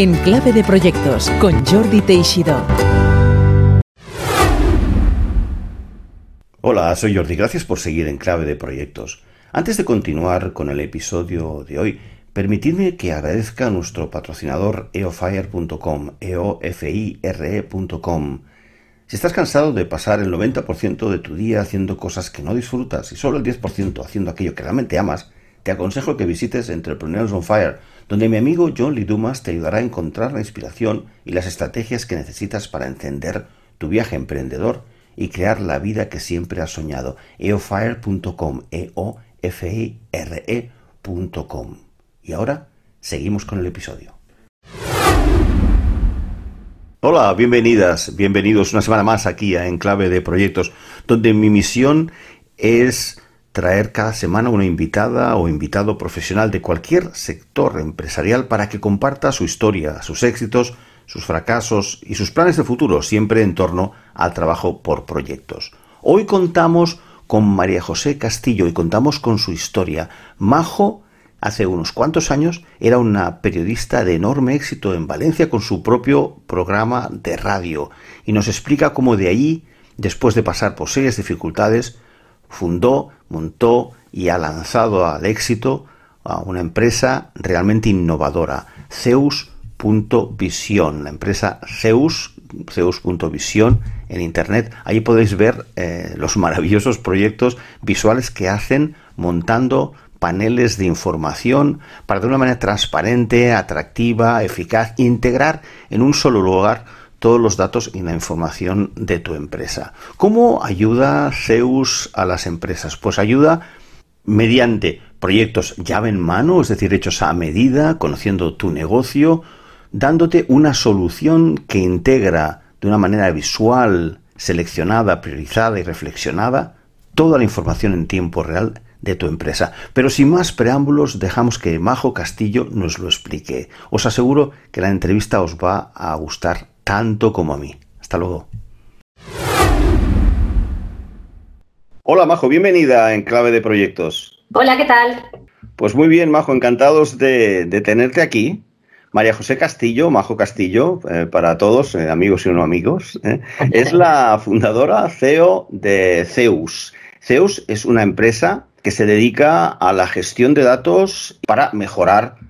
En Clave de Proyectos con Jordi Teixidó. Hola, soy Jordi. Gracias por seguir en Clave de Proyectos. Antes de continuar con el episodio de hoy, permitidme que agradezca a nuestro patrocinador eofire.com, eofire.com. Si estás cansado de pasar el 90% de tu día haciendo cosas que no disfrutas y solo el 10% haciendo aquello que realmente amas, te aconsejo que visites Entrepreneurs on Fire, donde mi amigo John Lee Dumas te ayudará a encontrar la inspiración y las estrategias que necesitas para encender tu viaje emprendedor y crear la vida que siempre has soñado. eofire.com, e o f i r ecom Y ahora seguimos con el episodio. Hola, bienvenidas, bienvenidos una semana más aquí a Enclave de Proyectos, donde mi misión es traer cada semana una invitada o invitado profesional de cualquier sector empresarial para que comparta su historia, sus éxitos, sus fracasos y sus planes de futuro, siempre en torno al trabajo por proyectos. Hoy contamos con María José Castillo y contamos con su historia. Majo, hace unos cuantos años, era una periodista de enorme éxito en Valencia con su propio programa de radio y nos explica cómo de allí, después de pasar por serias dificultades, fundó, montó y ha lanzado al éxito a una empresa realmente innovadora, Zeus Zeus.vision, la empresa Zeus, Zeus.vision en Internet. Ahí podéis ver eh, los maravillosos proyectos visuales que hacen montando paneles de información para de una manera transparente, atractiva, eficaz, integrar en un solo lugar todos los datos y la información de tu empresa. ¿Cómo ayuda Zeus a las empresas? Pues ayuda mediante proyectos llave en mano, es decir, hechos a medida, conociendo tu negocio, dándote una solución que integra de una manera visual, seleccionada, priorizada y reflexionada toda la información en tiempo real de tu empresa. Pero sin más preámbulos, dejamos que Majo Castillo nos lo explique. Os aseguro que la entrevista os va a gustar tanto como a mí. Hasta luego. Hola Majo, bienvenida en Clave de Proyectos. Hola, ¿qué tal? Pues muy bien, Majo, encantados de, de tenerte aquí. María José Castillo, Majo Castillo, eh, para todos, eh, amigos y no amigos, eh, es la fundadora CEO de Zeus. Zeus es una empresa que se dedica a la gestión de datos para mejorar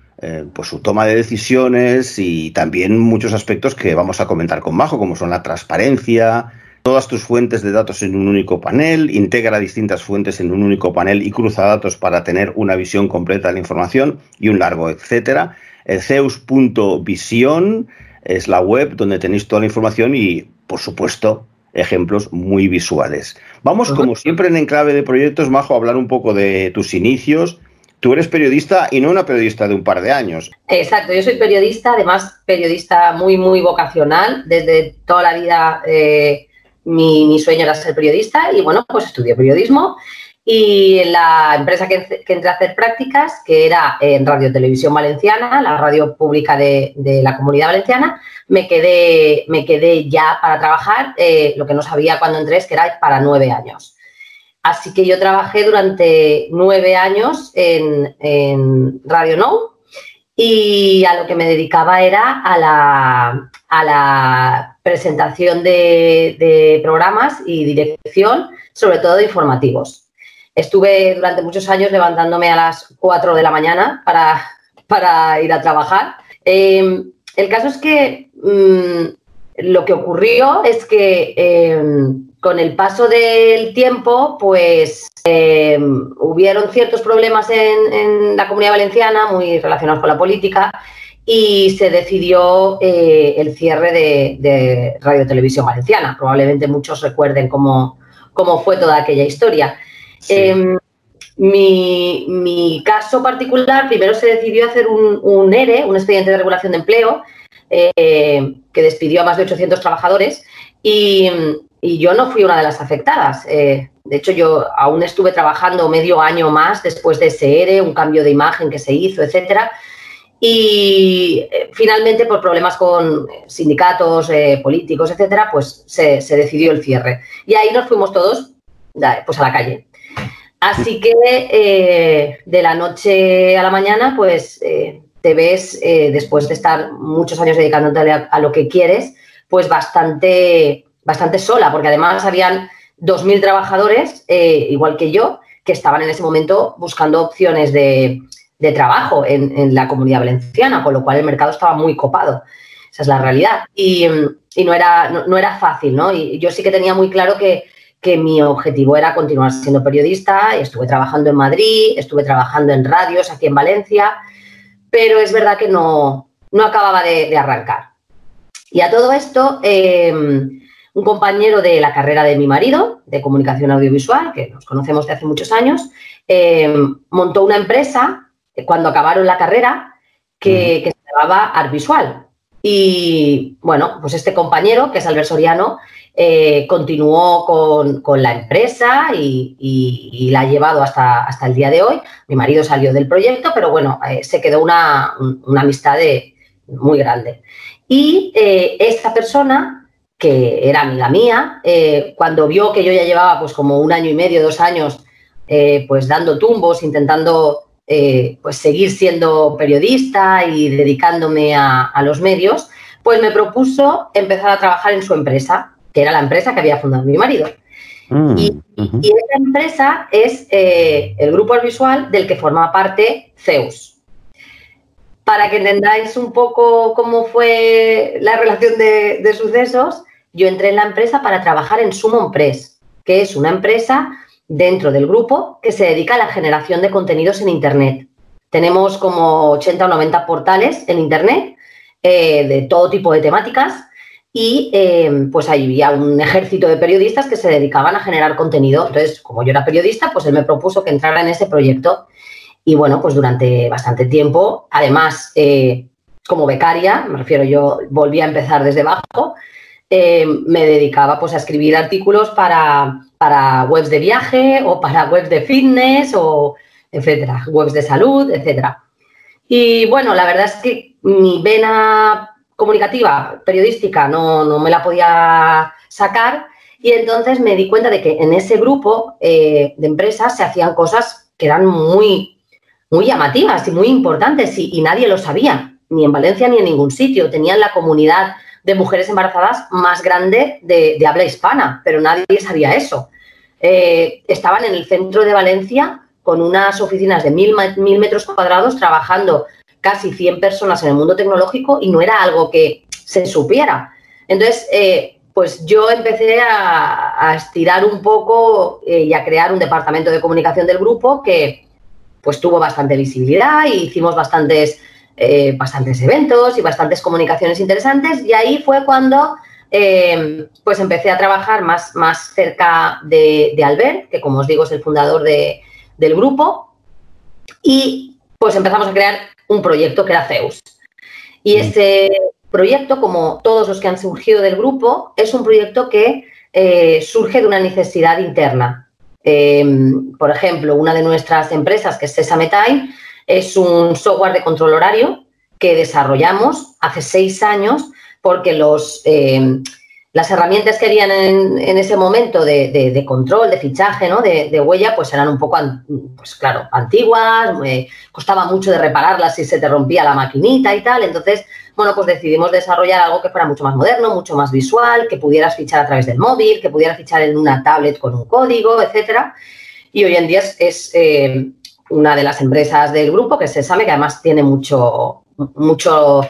pues su toma de decisiones y también muchos aspectos que vamos a comentar con Majo, como son la transparencia, todas tus fuentes de datos en un único panel, integra distintas fuentes en un único panel y cruza datos para tener una visión completa de la información y un largo etcétera. Zeus.vision es la web donde tenéis toda la información y, por supuesto, ejemplos muy visuales. Vamos, como siempre, en Enclave de Proyectos, Majo, a hablar un poco de tus inicios. Tú eres periodista y no una periodista de un par de años. Exacto, yo soy periodista, además periodista muy, muy vocacional. Desde toda la vida eh, mi, sueño era ser periodista y bueno, pues estudié periodismo y la empresa que, entré a hacer prácticas, que era en Radio Televisión Valenciana, la radio pública de, la Comunidad Valenciana, me quedé, me quedé ya para trabajar, eh, lo que no sabía cuando entré es que era para nueve años. Así que yo trabajé durante nueve años en, Radio No y a lo que me dedicaba era a la, a la presentación de, programas y dirección, sobre todo de informativos. Estuve durante muchos años levantándome a las 4 de la mañana para, para ir a trabajar. Em, el caso es que mm, lo que ocurrió es que em, con el paso del tiempo, pues em, hubieron ciertos problemas en, la comunidad valenciana muy relacionados con la política y se decidió eh, el cierre de, Radio Televisión Valenciana. Probablemente muchos recuerden cómo, cómo fue toda aquella historia. Em, mi, caso particular, primero se decidió hacer un, ERE, un expediente de regulación de empleo, eh, que despidió a más de 800 trabajadores y, yo no fui una de las afectadas. Eh, de hecho, yo aún estuve trabajando medio año más después de ese ERE, un cambio de imagen que se hizo, etcétera. Y eh, finalmente, por problemas con sindicatos, políticos, etcétera, pues se, se, decidió el cierre. Y ahí nos fuimos todos pues a la calle. Así que eh, de la noche a la mañana, pues eh, te ves, eh, después de estar muchos años dedicándote a, lo que quieres, pues bastante, bastante sola, porque además habían 2.000 trabajadores, eh, igual que yo, que estaban en ese momento buscando opciones de, trabajo en, la comunidad valenciana, con lo cual el mercado estaba muy copado. Esa es la realidad. Y, no, era, no, era fácil, ¿no? Y yo sí que tenía muy claro que, que mi objetivo era continuar siendo periodista. Estuve trabajando en Madrid, estuve trabajando en radios aquí en Valencia, pero es verdad que no, no acababa de, arrancar. Y a todo esto, em, un compañero de la carrera de mi marido, de comunicación audiovisual, que nos conocemos de hace muchos años, eh, montó una empresa eh, cuando acabaron la carrera que, se llamaba Artvisual. Y bueno, pues este compañero, que es Albert Soriano, eh, continuó con, la empresa y, la ha llevado hasta, hasta el día de hoy. Mi marido salió del proyecto, pero bueno, se quedó una, amistad muy grande. Y esta persona que era amiga mía, eh, cuando vio que yo ya llevaba pues como un año y medio, dos años, eh, pues dando tumbos, intentando eh, pues seguir siendo periodista y dedicándome a, los medios, pues me propuso empezar a trabajar en su empresa, que era la empresa que había fundado mi marido. Mm, y, esa empresa es el grupo visual del que forma parte Zeus. Para que entendáis un poco cómo fue la relación de, de sucesos, yo entré en la empresa para trabajar en Summon Press, que es una empresa dentro del grupo que se dedica a la generación de contenidos en Internet. Tenemos como 80 o 90 portales en Internet eh, de todo tipo de temáticas y eh, pues ahí había un ejército de periodistas que se dedicaban a generar contenido. Entonces, como yo era periodista, pues él me propuso que entrara en ese proyecto. Y bueno, pues durante bastante tiempo, además, eh, como becaria, me refiero yo, volví a empezar desde abajo, eh, me dedicaba pues, a escribir artículos para, para, webs de viaje o para webs de fitness o etcétera, webs de salud, etcétera. Y bueno, la verdad es que mi vena comunicativa, periodística, no, no me la podía sacar y entonces me di cuenta de que en ese grupo eh, de empresas se hacían cosas que eran muy, muy llamativas y muy importantes y, y nadie lo sabía, ni en Valencia ni en ningún sitio. Tenían la comunidad de mujeres embarazadas más grande de, habla hispana, pero nadie sabía eso. Eh, estaban en el centro de Valencia con unas oficinas de mil, mil metros cuadrados trabajando casi 100 personas en el mundo tecnológico y no era algo que se supiera. Entonces, eh, pues yo empecé a, estirar un poco eh, y a crear un departamento de comunicación del grupo que pues tuvo bastante visibilidad y hicimos bastantes eh, bastantes eventos y bastantes comunicaciones interesantes y ahí fue cuando eh, pues empecé a trabajar más, más cerca de, Albert, que como os digo es el fundador del grupo, y pues empezamos a crear un proyecto que era Zeus. Y ese proyecto, como todos los que han surgido del grupo, es un proyecto que eh, surge de una necesidad interna. por ejemplo, una de nuestras empresas, que es Sesame Time, es un software de control horario que desarrollamos hace seis años porque los, eh, las herramientas que habían en, ese momento de, control, de fichaje, ¿no? de, huella, pues eran un poco, pues claro, antiguas, costaba mucho de repararlas si se te rompía la maquinita y tal. Entonces, bueno, pues decidimos desarrollar algo que fuera mucho más moderno, mucho más visual, que pudieras fichar a través del móvil, que pudieras fichar en una tablet con un código, etcétera. Y hoy en día es, eh, una de las empresas del grupo, que se sabe que además tiene mucho, mucho,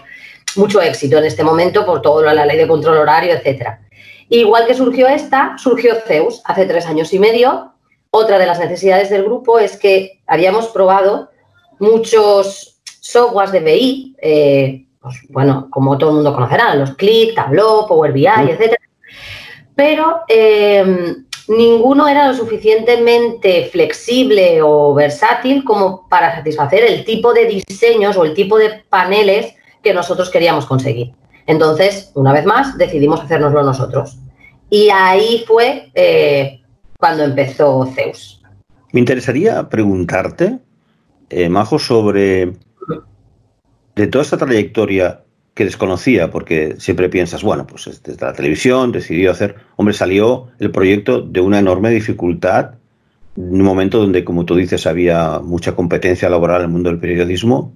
mucho éxito en este momento por toda la ley de control horario, etcétera. Igual que surgió esta, surgió Zeus hace tres años y medio. Otra de las necesidades del grupo es que habíamos probado muchos softwares de BI, eh, pues, bueno, como todo el mundo conocerá, los Click, Tableau, Power BI, etcétera. Pero eh, ninguno era lo suficientemente flexible o versátil como para satisfacer el tipo de diseños o el tipo de paneles que nosotros queríamos conseguir. Entonces, una vez más, decidimos hacérnoslo nosotros. Y ahí fue eh, cuando empezó Zeus. Me interesaría preguntarte, eh, Majo, sobre de toda esta trayectoria que desconocía, porque siempre piensas, bueno, pues desde la televisión decidió hacer, hombre, salió el proyecto de una enorme dificultad, en un momento donde, como tú dices, había mucha competencia laboral en el mundo del periodismo.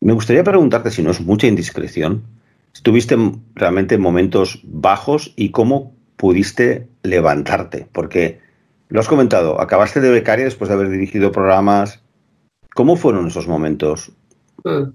Me gustaría preguntarte, si no es mucha indiscreción, ¿tuviste realmente momentos bajos y cómo pudiste levantarte? Porque lo has comentado, acabaste de becaria después de haber dirigido programas. ¿Cómo fueron esos momentos? Mm.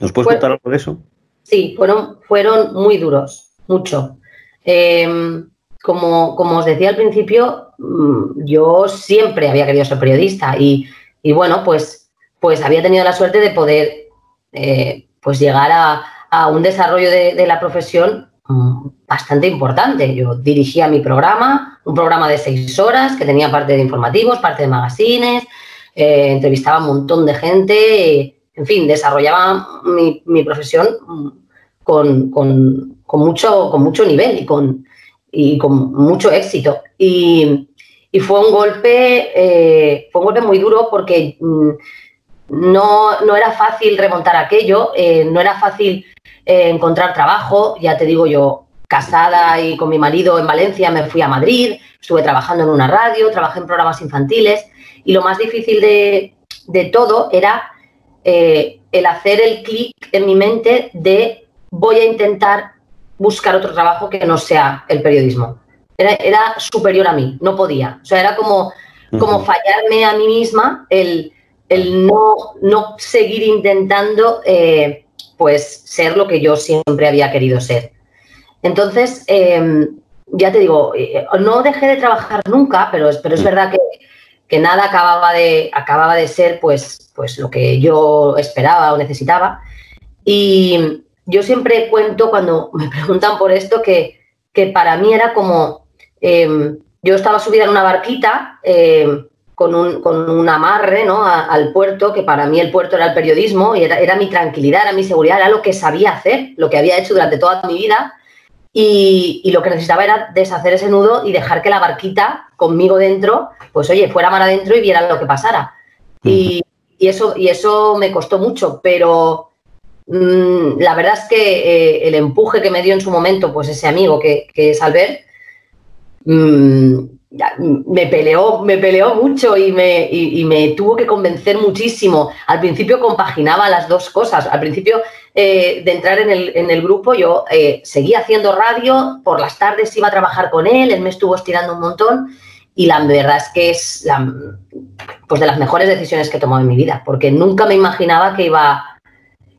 ¿Nos puedes contar algo de eso? Sí, fueron, fueron muy duros, mucho. Em, como, como, os decía al principio, mm, yo siempre había querido ser periodista y, bueno, pues, pues había tenido la suerte de poder eh, pues llegar a, un desarrollo de, la profesión mm, bastante importante. Yo dirigía mi programa, un programa de seis horas que tenía parte de informativos, parte de magazines, eh, entrevistaba a un montón de gente, en fin, desarrollaba mi, profesión con, mucho, nivel y con, mucho éxito. Y, fue un golpe, eh, fue un golpe muy duro porque mm, no, era fácil remontar aquello, eh, no era fácil eh, encontrar trabajo, ya te digo yo, casada y con mi marido en Valencia, me fui a Madrid, estuve trabajando en una radio, trabajé en programas infantiles y lo más difícil de todo era el hacer el clic en mi mente de voy a intentar buscar otro trabajo que no sea el periodismo. Era, superior a mí, no podía. O sea, era como, como fallarme a mí misma el, no, no seguir intentando eh, pues ser lo que yo siempre había querido ser. Entonces, em, ya te digo, eh, no dejé de trabajar nunca, pero, pero es mm. verdad que, que, nada acababa de, acababa de ser pues, pues lo que yo esperaba o necesitaba. Y, yo siempre cuento cuando me preguntan por esto que, para mí era como, em, yo estaba subida en una barquita em, con, un, con, un, amarre ¿no? al puerto, que para mí el puerto era el periodismo y era, era, mi tranquilidad, era mi seguridad, era lo que sabía hacer, lo que había hecho durante toda mi vida. Y, lo que necesitaba era deshacer ese nudo y dejar que la barquita conmigo dentro, pues oye, fuera mar adentro y viera lo que pasara. y, eso, y eso me costó mucho, pero, Mm, la verdad es que eh, el empuje que me dio en su momento, pues ese amigo que, es Albert, mm, me peleó, me peleó mucho y me, me, tuvo que convencer muchísimo. Al principio compaginaba las dos cosas. Al principio eh, de entrar en el, grupo yo eh, seguía haciendo radio, por las tardes iba a trabajar con él, él me estuvo estirando un montón y la verdad es que es pues de las mejores decisiones que he tomado en mi vida, porque nunca me imaginaba que iba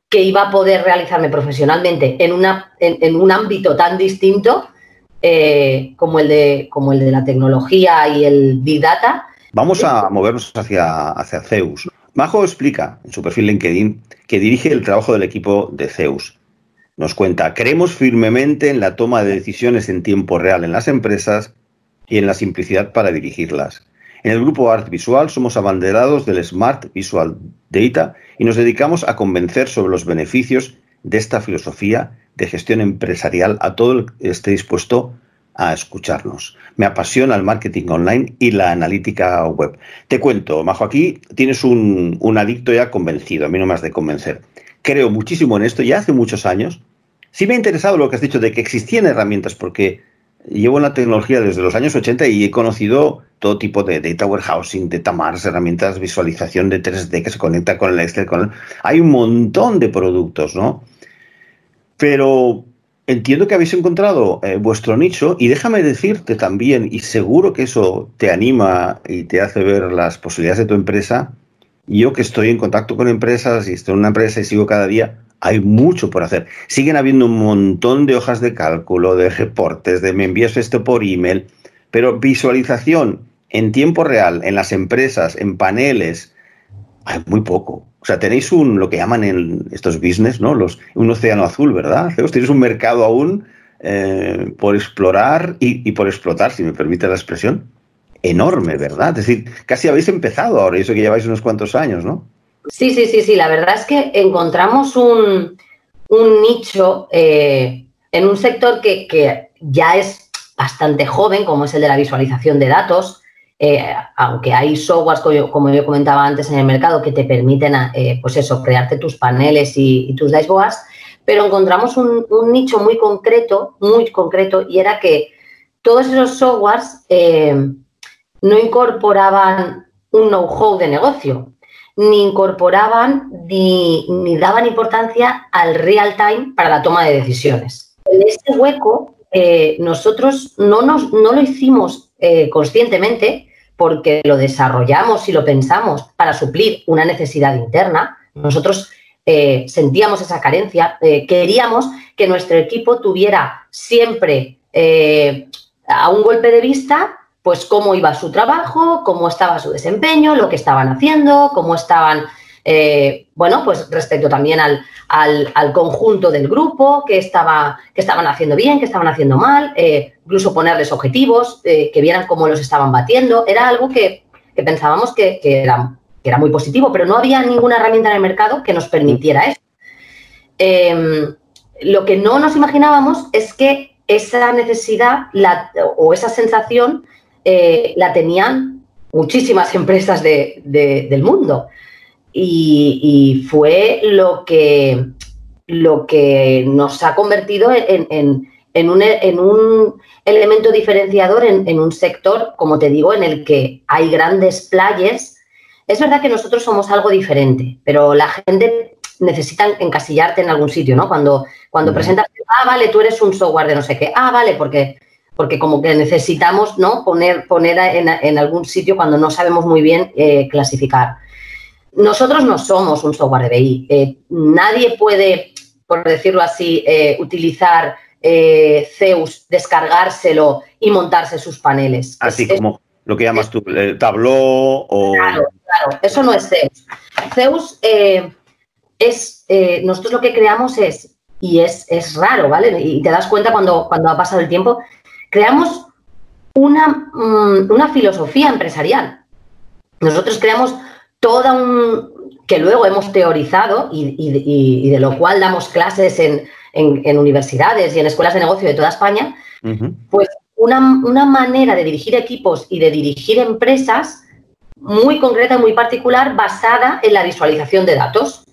que iba a poder realizarme profesionalmente en, una, en, un ámbito tan distinto eh, como, el de, como el de la tecnología y el Big Data. Vamos a movernos hacia, hacia Zeus. Majo explica en su perfil LinkedIn que dirige el trabajo del equipo de Zeus. Nos cuenta, creemos firmemente en la toma de decisiones en tiempo real en las empresas y en la simplicidad para dirigirlas. En el grupo Art Visual somos abanderados del Smart Visual Data y nos dedicamos a convencer sobre los beneficios de esta filosofía de gestión empresarial a todo el que esté dispuesto a escucharnos. Me apasiona el marketing online y la analítica web. Te cuento, Majo, aquí tienes un, un adicto ya convencido, a mí no has de convencer. Creo muchísimo en esto, ya hace muchos años. Sí me ha interesado lo que has dicho de que existían herramientas, porque llevo en la tecnología desde los años 80 y he conocido todo tipo de data warehousing, data mars, herramientas, visualización de 3D que se conecta con el Excel. Con Hay un montón de productos, ¿no? Pero entiendo que habéis encontrado eh, vuestro nicho y déjame decirte también, y seguro que eso te anima y te hace ver las posibilidades de tu empresa, yo que estoy en contacto con empresas y estoy en una empresa y sigo cada día, hay mucho por hacer. Siguen habiendo un montón de hojas de cálculo, de reportes, de me envías esto por email, pero visualización en tiempo real, en las empresas, en paneles, hay muy poco. O sea, tenéis un, lo que llaman en estos business, ¿no? Los, un océano azul, ¿verdad? Tenéis un mercado aún eh, por explorar y, por explotar, si me permite la expresión, enorme, ¿verdad? Es decir, casi habéis empezado ahora, y eso que lleváis unos cuantos años, ¿no? Sí, sí, sí, sí. La verdad es que encontramos un, nicho eh, en un sector que, ya es bastante joven, como es el de la visualización de datos. Eh, aunque hay softwares, como yo, comentaba antes en el mercado, que te permiten, eh, pues eso, crearte tus paneles y, tus dashboards, pero encontramos un, nicho muy concreto, muy concreto, y era que todos esos softwares no incorporaban un know-how de negocio. ni incorporaban ni, daban importancia al real time para la toma de decisiones. En este hueco, eh, nosotros no, nos, no lo hicimos eh, conscientemente porque lo desarrollamos y lo pensamos para suplir una necesidad interna. Nosotros eh, sentíamos esa carencia, queríamos que nuestro equipo tuviera siempre a un golpe de vista pues cómo iba su trabajo, cómo estaba su desempeño, lo que estaban haciendo, cómo estaban, eh, bueno, pues respecto también al, al, conjunto del grupo, que, estaba, que estaban haciendo bien, que estaban haciendo mal, eh, incluso ponerles objetivos, eh, que vieran cómo los estaban batiendo. Era algo que, pensábamos que, era, que, era, muy positivo, pero no había ninguna herramienta en el mercado que nos permitiera eso. Em, lo que no nos imaginábamos es que esa necesidad la, o esa sensación eh, la tenían muchísimas empresas del mundo. Y, fue lo que, lo que nos ha convertido en, un, elemento diferenciador en, un sector, como te digo, en el que hay grandes playas. Es verdad que nosotros somos algo diferente, pero la gente necesita encasillarte en algún sitio, ¿no? Cuando, cuando presentas, ah, vale, tú eres un software de no sé qué, ah, vale, porque porque como que necesitamos ¿no? poner, poner en, algún sitio cuando no sabemos muy bien eh, clasificar. Nosotros no somos un software de BI. Eh, nadie puede, por decirlo así, eh, utilizar Zeus, descargárselo y montarse sus paneles. Así como lo que llamas tú, Tableau o... Claro, claro, eso no es Zeus. Zeus es, nosotros lo que creamos es, y es, es, raro, ¿vale? Y te das cuenta cuando, cuando ha pasado el tiempo, creamos mm, una, filosofía empresarial. Nosotros creamos toda un que luego hemos teorizado y, de lo cual damos clases en, universidades y en escuelas de negocio de toda España, pues una, una, manera de dirigir equipos y de dirigir empresas muy concreta, muy particular, basada en la visualización de datos.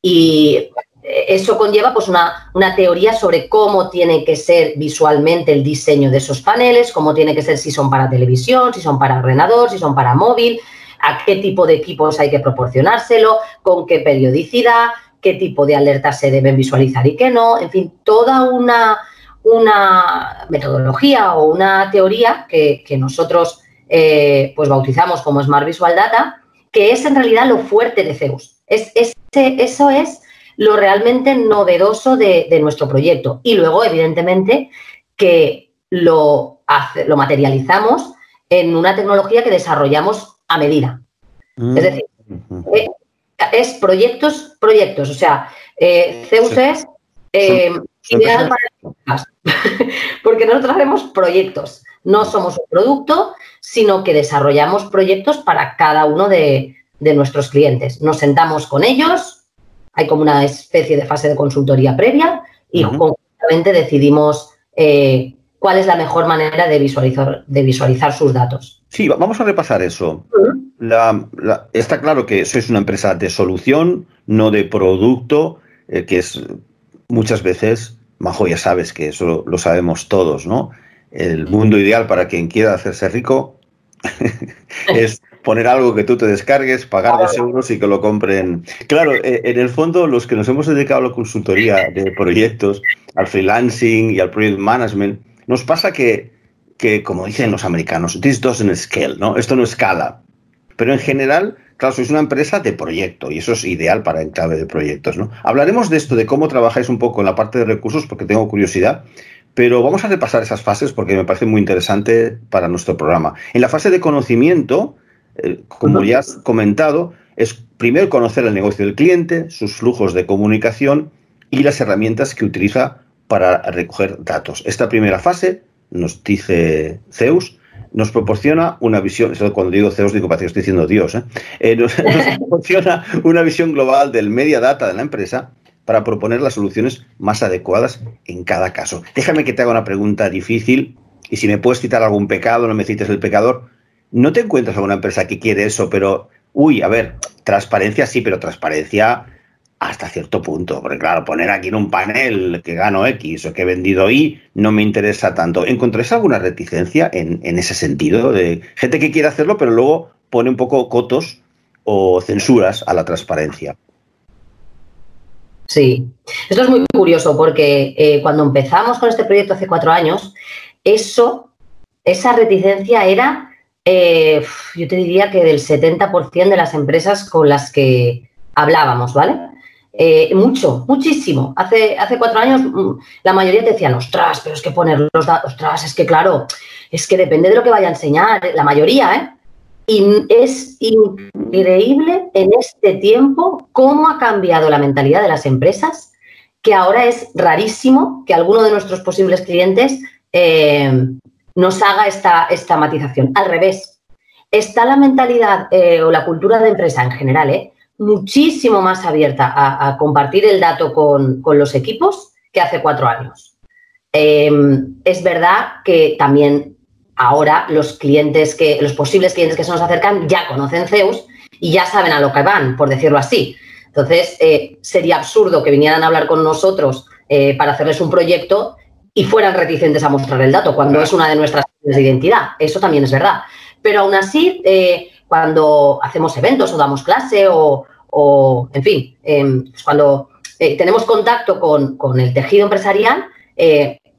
Y eso conlleva pues una, teoría sobre cómo tiene que ser visualmente el diseño de esos paneles, cómo tiene que ser si son para televisión, si son para ordenador, si son para móvil, a qué tipo de equipos hay que proporcionárselo, con qué periodicidad, qué tipo de alertas se deben visualizar y qué no, en fin, toda una, una metodología o una teoría que, nosotros eh, pues bautizamos como Smart Visual Data, que es en realidad lo fuerte de Zeus. Es, eso es lo realmente novedoso de, nuestro proyecto. Y luego, evidentemente, que lo, lo materializamos en una tecnología que desarrollamos a medida. Es decir, eh, es proyectos, proyectos. O sea, eh, Zeus es eh, ideal para porque nosotros hacemos proyectos. No somos un producto, sino que desarrollamos proyectos para cada uno de, de nuestros clientes. Nos sentamos con ellos, hay como una especie de fase de consultoría previa y conjuntamente decidimos eh, cuál es la mejor manera de visualizar, de visualizar sus datos. Sí, vamos a repasar eso. está claro que sois una empresa de solución, no de producto, eh, que es muchas veces, Majo, ya sabes que eso lo sabemos todos, ¿no? El mundo ideal para quien quiera hacerse rico es poner algo que tú te descargues, pagar dos euros y que lo compren. Claro, eh, en el fondo, los que nos hemos dedicado a la consultoría de proyectos, al freelancing y al project management, nos pasa que, que como dicen los americanos, this doesn't scale, ¿no? Esto no escala. Pero en general, claro, sois una empresa de proyecto y eso es ideal para en clave de proyectos, ¿no? Hablaremos de esto, de cómo trabajáis un poco en la parte de recursos, porque tengo curiosidad. Pero vamos a repasar esas fases porque me parece muy interesante para nuestro programa. En la fase de conocimiento, eh, como ya has comentado, es primero conocer el negocio del cliente, sus flujos de comunicación y las herramientas que utiliza para recoger datos. Esta primera fase, nos dice Zeus, nos proporciona una visión, cuando digo Zeus digo parece que estoy diciendo Dios, ¿eh? Eh, nos, proporciona una visión global del media data de la empresa para proponer las soluciones más adecuadas en cada caso. Déjame que te haga una pregunta difícil y si me puedes citar algún pecado, no me cites el pecador, no te encuentras a una empresa que quiere eso, pero, uy, a ver, transparencia sí, pero transparencia hasta cierto punto. Porque claro, poner aquí en un panel que gano X o que he vendido Y no me interesa tanto. ¿Encontráis alguna reticencia en, ese sentido? De gente que quiere hacerlo, pero luego pone un poco cotos o censuras a la transparencia. Sí, esto es muy curioso porque eh, cuando empezamos con este proyecto hace cuatro años, eso, esa reticencia era, eh, yo te diría que del 70% de las empresas con las que hablábamos, ¿vale? Eh, mucho, muchísimo. Hace, hace cuatro años mm, la mayoría te decían, ostras, pero es que poner los datos, ostras, es que claro, es que depende de lo que vaya a enseñar, la mayoría, ¿eh? Y es increíble en este tiempo cómo ha cambiado la mentalidad de las empresas, que ahora es rarísimo que alguno de nuestros posibles clientes eh, nos haga esta, esta matización. Al revés, está la mentalidad eh, o la cultura de empresa en general ¿eh? Muchísimo más abierta a, compartir el dato con, con, los equipos que hace cuatro años. es verdad que también ahora los clientes que, los posibles clientes que se nos acercan ya conocen Zeus y ya saben a lo que van, por decirlo así. Entonces, eh, sería absurdo que vinieran a hablar con nosotros eh, para hacerles un proyecto y fueran reticentes a mostrar el dato, cuando es una de nuestras de identidad. Eso también es verdad. Pero aún así, eh, cuando hacemos eventos o damos clase o, en fin, em, pues cuando tenemos contacto con, el tejido empresarial,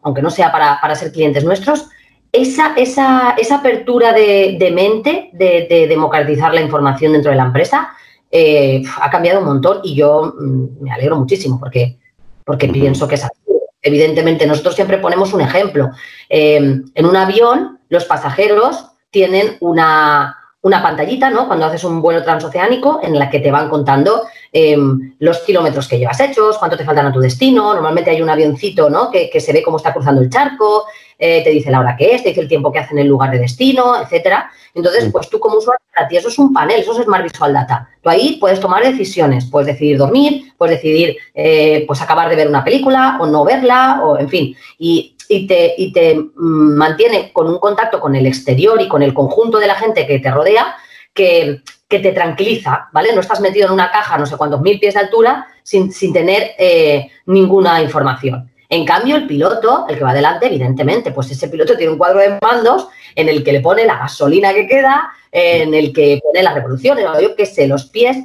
aunque no sea para, para ser clientes nuestros, esa, esa, esa apertura de, mente de, democratizar la información dentro de la empresa eh, ha cambiado un montón y yo mm, me alegro muchísimo porque, porque pienso que es así. Evidentemente, nosotros siempre ponemos un ejemplo. Eh, en un avión, los pasajeros tienen una, una pantallita, ¿no? Cuando haces un vuelo transoceánico en la que te van contando em, los kilómetros que llevas hechos, cuánto te faltan a tu destino. Normalmente hay un avioncito, ¿no? Que, se ve cómo está cruzando el charco, eh, te dice la hora que es, te dice el tiempo que hace en el lugar de destino, etcétera. Entonces, pues tú como usuario, para ti eso es un panel, eso es Smart Visual Data. Tú ahí puedes tomar decisiones, puedes decidir dormir, puedes decidir, eh, pues acabar de ver una película o no verla, o en fin. Y y te, y te mm, mantiene con un contacto con el exterior y con el conjunto de la gente que te rodea que, te tranquiliza, ¿vale? No estás metido en una caja no sé cuántos mil pies de altura sin, tener eh, ninguna información. En cambio, el piloto, el que va adelante, evidentemente, pues ese piloto tiene un cuadro de mandos en el que le pone la gasolina que queda, en el que pone las revoluciones, yo qué sé, los pies,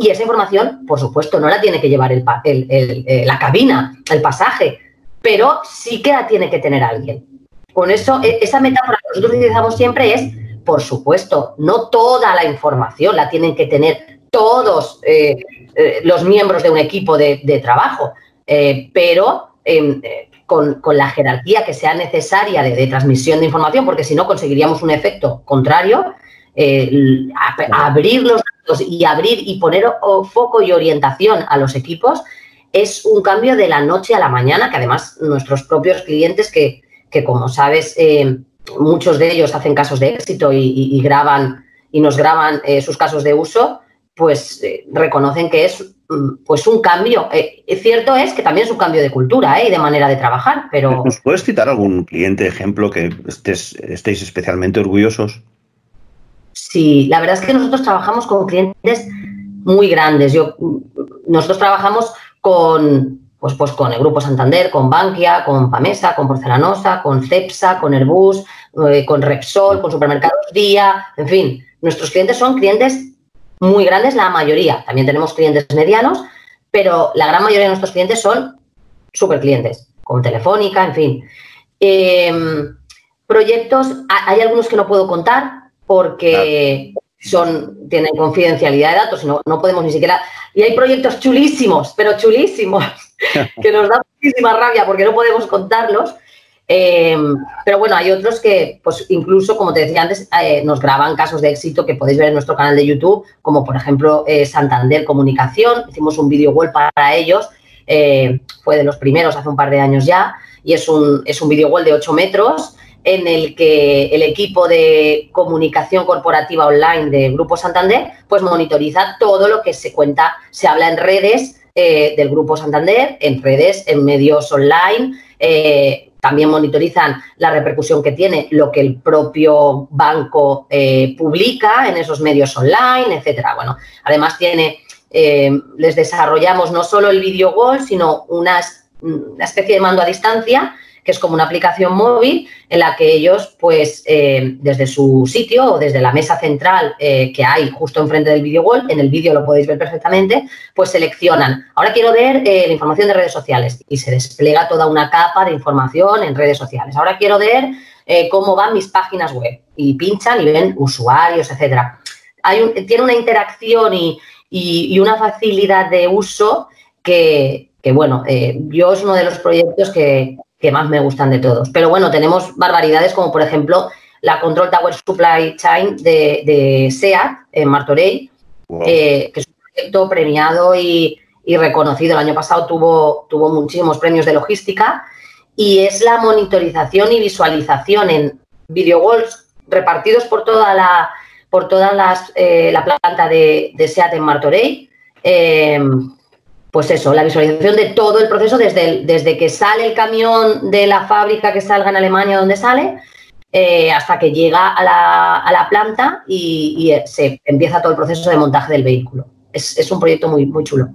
y esa información, por supuesto, no la tiene que llevar el, eh, la cabina, el pasaje, pero sí que la tiene que tener alguien. Con eso, e, esa metáfora que nosotros utilizamos siempre es, por supuesto, no toda la información la tienen que tener todos eh, eh, los miembros de un equipo de, trabajo, eh, pero em, con, la jerarquía que sea necesaria de, transmisión de información, porque si no conseguiríamos un efecto contrario, abrir los datos y abrir y poner foco y orientación a los equipos es un cambio de la noche a la mañana, que además nuestros propios clientes, que, como sabes, eh, muchos de ellos hacen casos de éxito y, graban y nos graban eh, sus casos de uso, pues eh, reconocen que es mm, pues un cambio. cierto es que también es un cambio de cultura y de manera de trabajar, pero... ¿Nos puedes citar algún cliente ejemplo que estés, estéis especialmente orgullosos? Sí, la verdad es que nosotros trabajamos con clientes muy grandes. Yo, nosotros trabajamos con, pues, pues con el Grupo Santander, con Bankia, con Pamesa, con Porcelanosa, con Cepsa, con Airbus, eh, con Repsol, con Supermercados Día, en fin, nuestros clientes son clientes muy grandes, la mayoría. También tenemos clientes medianos, pero la gran mayoría de nuestros clientes son super clientes, con Telefónica, en fin. Em, proyectos, hay algunos que no puedo contar porque son, tienen confidencialidad de datos, no, no podemos ni siquiera... Y hay proyectos chulísimos, pero chulísimos, que nos da muchísima rabia porque no podemos contarlos. Em, pero bueno, hay otros que, pues incluso, como te decía antes, eh, nos graban casos de éxito que podéis ver en nuestro canal de YouTube, como por ejemplo eh, Santander Comunicación. Hicimos un video wall para ellos, eh, fue de los primeros hace un par de años ya, y es un, es un video wall de 8 metros en el que el equipo de comunicación corporativa online de Grupo Santander pues monitoriza todo lo que se cuenta, se habla en redes eh, del Grupo Santander, en redes, en medios online. Eh, también monitorizan la repercusión que tiene lo que el propio banco eh, publica en esos medios online, etcétera. Bueno, además tiene, les desarrollamos no solo el video wall, sino una especie de mando a distancia que es como una aplicación móvil en la que ellos, pues, eh, desde su sitio o desde la mesa central eh, que hay justo enfrente del video wall, en el vídeo lo podéis ver perfectamente, pues seleccionan, ahora quiero ver eh, la información de redes sociales y se despliega toda una capa de información en redes sociales. Ahora quiero ver cómo van mis páginas web y pinchan y ven usuarios, etcétera. Hay tiene una interacción y, una facilidad de uso que, bueno, yo es uno de los proyectos que, que más me gustan de todos. Pero bueno, tenemos barbaridades como por ejemplo la Control Tower Supply Chain de, SEAT en Martorell, eh, que es un proyecto premiado y, reconocido. El año pasado tuvo, tuvo muchísimos premios de logística y es la monitorización y visualización en video walls repartidos por toda la por toda las, eh, la planta de, SEAT en Martorell. Eh, pues eso, la visualización de todo el proceso desde, desde que sale el camión de la fábrica que salga en Alemania donde sale, eh, hasta que llega a la, planta y, eh, se empieza todo el proceso de montaje del vehículo. Es, un proyecto muy, muy chulo.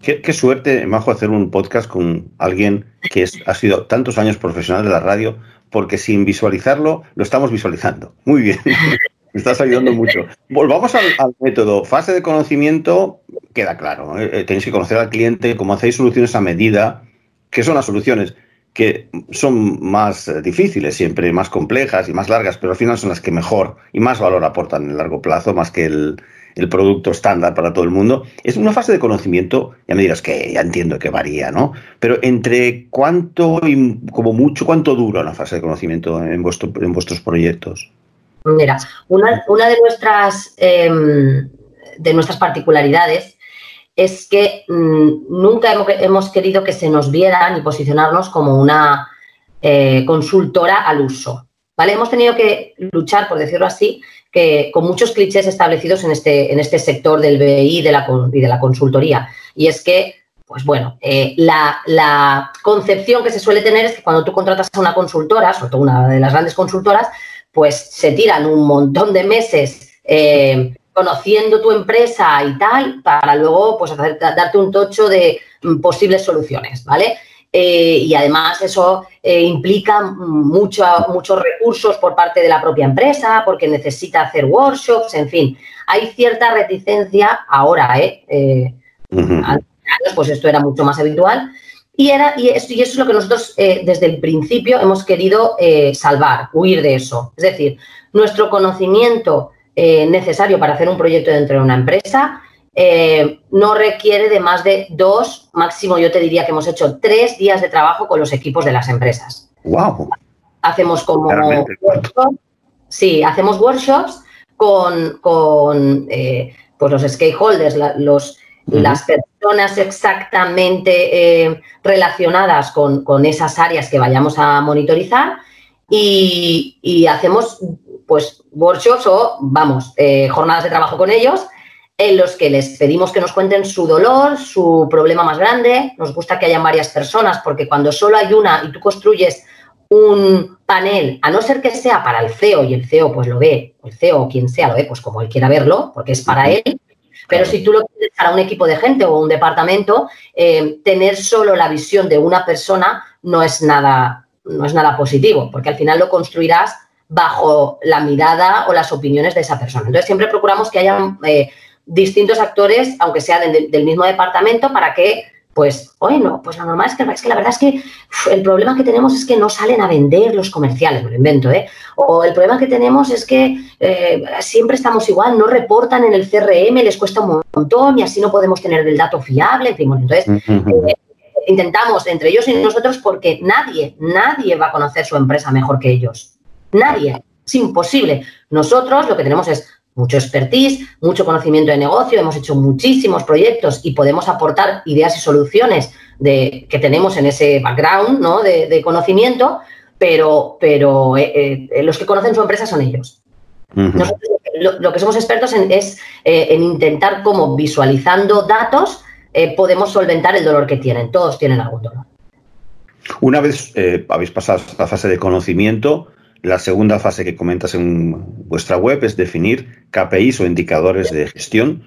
Qué, suerte, Majo, hacer un podcast con alguien que ha sido tantos años profesional de la radio, porque sin visualizarlo, lo estamos visualizando. Muy bien. Me estás ayudando mucho. Volvamos al, método. Fase de conocimiento, queda claro. ¿eh? Eh, tenéis que conocer al cliente, cómo hacéis soluciones a medida. ¿Qué son las soluciones? Que son más eh, difíciles siempre, más complejas y más largas, pero al final son las que mejor y más valor aportan en el largo plazo, más que el, producto estándar para todo el mundo. Es una fase de conocimiento, ya me dirás que ya entiendo que varía, ¿no? Pero entre cuánto y como mucho, cuánto dura una fase de conocimiento en, vuestro, en vuestros proyectos. Mira, una, una de, nuestras, em, de nuestras particularidades es que mm, nunca hemos, querido que se nos viera ni posicionarnos como una eh, consultora al uso. ¿vale? Hemos tenido que luchar, por decirlo así, que con muchos clichés establecidos en este, en este sector del BI de la, y de la consultoría. Y es que, pues bueno, eh, la, la, concepción que se suele tener es que cuando tú contratas a una consultora, sobre todo una de las grandes consultoras, pues se tiran un montón de meses eh, conociendo tu empresa y tal, para luego pues darte un tocho de mm, posibles soluciones, ¿vale? Eh, y además eso eh, implica mucho, muchos recursos por parte de la propia empresa, porque necesita hacer workshops, en fin. Hay cierta reticencia ahora, ¿eh? pues esto era mucho más habitual. Y, era, y, eso, es lo que nosotros eh, desde el principio hemos querido eh, salvar, huir de eso. Es decir, nuestro conocimiento eh, necesario para hacer un proyecto dentro de una empresa no requiere de más de dos, máximo yo te diría que hemos hecho tres días de trabajo con los equipos de las empresas. ¡Wow! Hacemos como workshops, sí, hacemos workshops con, con pues los stakeholders, los las personas exactamente eh, relacionadas con, esas áreas que vayamos a monitorizar y, hacemos pues workshops o, vamos, eh, jornadas de trabajo con ellos en los que les pedimos que nos cuenten su dolor, su problema más grande. Nos gusta que hayan varias personas porque cuando solo hay una y tú construyes un panel, a no ser que sea para el CEO y el CEO pues lo ve, el CEO o quien sea lo ve pues como él quiera verlo, porque es para él, pero si tú lo quieres para un equipo de gente o un departamento, eh, tener solo la visión de una persona no es nada, no es nada positivo, porque al final lo construirás bajo la mirada o las opiniones de esa persona. Entonces siempre procuramos que haya eh, distintos actores, aunque sean del mismo departamento, para que pues, bueno, pues lo normal es que, es que la verdad es que el problema que tenemos es que no salen a vender los comerciales, me lo invento, ¿eh? O el problema que tenemos es que eh, siempre estamos igual, no reportan en el CRM, les cuesta un montón y así no podemos tener el dato fiable, en fin, entonces... Eh, intentamos entre ellos y nosotros porque nadie, nadie va a conocer su empresa mejor que ellos. Nadie. Es imposible. Nosotros lo que tenemos es mucho expertise, mucho conocimiento de negocio, hemos hecho muchísimos proyectos y podemos aportar ideas y soluciones de, que tenemos en ese background ¿no? de, conocimiento, pero, pero eh, eh, los que conocen su empresa son ellos. Nosotros lo, que somos expertos en, es eh, en intentar cómo visualizando datos podemos solventar el dolor que tienen. Todos tienen algún dolor. Una vez habéis pasado la fase de conocimiento, la segunda fase que comentas en vuestra web es definir KPIs o indicadores de gestión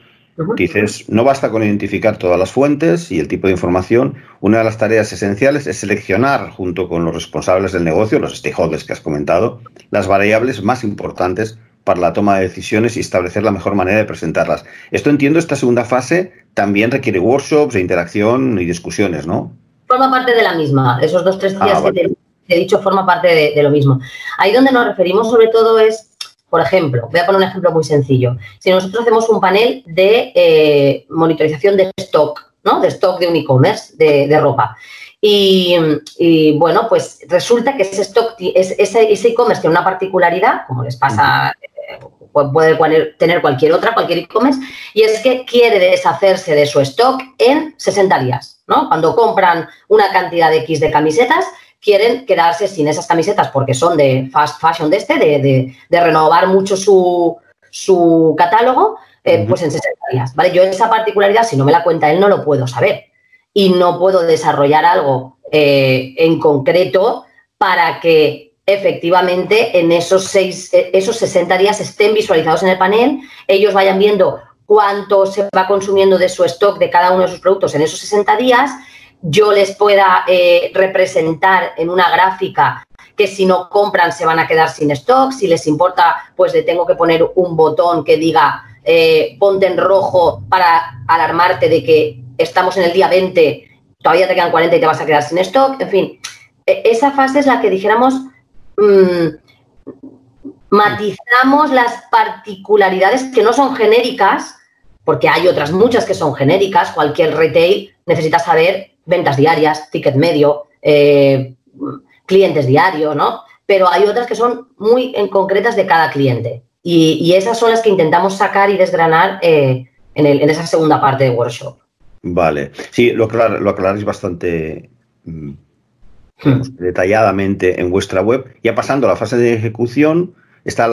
Dices, no basta con identificar todas las fuentes y el tipo de información. Una de las tareas esenciales es seleccionar, junto con los responsables del negocio, los stakeholders que has comentado, las variables más importantes para la toma de decisiones y establecer la mejor manera de presentarlas. Esto entiendo, esta segunda fase también requiere workshops, de interacción y discusiones, ¿no? Forma parte de la misma. Esos dos, tres días ah, que te, he dicho forma parte de, lo mismo. Ahí donde nos referimos sobre todo es, por ejemplo, voy a poner un ejemplo muy sencillo. Si nosotros hacemos un panel de eh, monitorización de stock, ¿no? De stock de un e-commerce, de, ropa. Y, bueno, pues resulta que ese stock, ese e-commerce tiene una particularidad, como les pasa puede tener cualquier otra, cualquier e-commerce, y es que quiere deshacerse de su stock en 60 días, ¿no? Cuando compran una cantidad de X de camisetas, quieren quedarse sin esas camisetas porque son de fast fashion de este, de, renovar mucho su, su catálogo, eh, pues en 60 días, ¿vale? Yo esa particularidad, si no me la cuenta él, no lo puedo saber y no puedo desarrollar algo eh, en concreto para que efectivamente en esos, seis, eh, esos 60 días estén visualizados en el panel, ellos vayan viendo cuánto se va consumiendo de su stock de cada uno de sus productos en esos 60 días, yo les pueda eh, representar en una gráfica que si no compran se van a quedar sin stock, si les importa, pues le tengo que poner un botón que diga eh, ponte en rojo para alarmarte de que estamos en el día 20, todavía te quedan 40 y te vas a quedar sin stock, en fin, e, esa fase es la que dijéramos Mm, matizamos las particularidades que no son genéricas, porque hay otras muchas que son genéricas, cualquier retail necesita saber ventas diarias, ticket medio, eh, clientes diarios, ¿no? Pero hay otras que son muy en concretas de cada cliente. Y, esas son las que intentamos sacar y desgranar eh, en, esa segunda parte de workshop. Vale, sí, lo, lo aclaráis bastante mm, detalladamente en vuestra web. Ya pasando a la fase de ejecución, están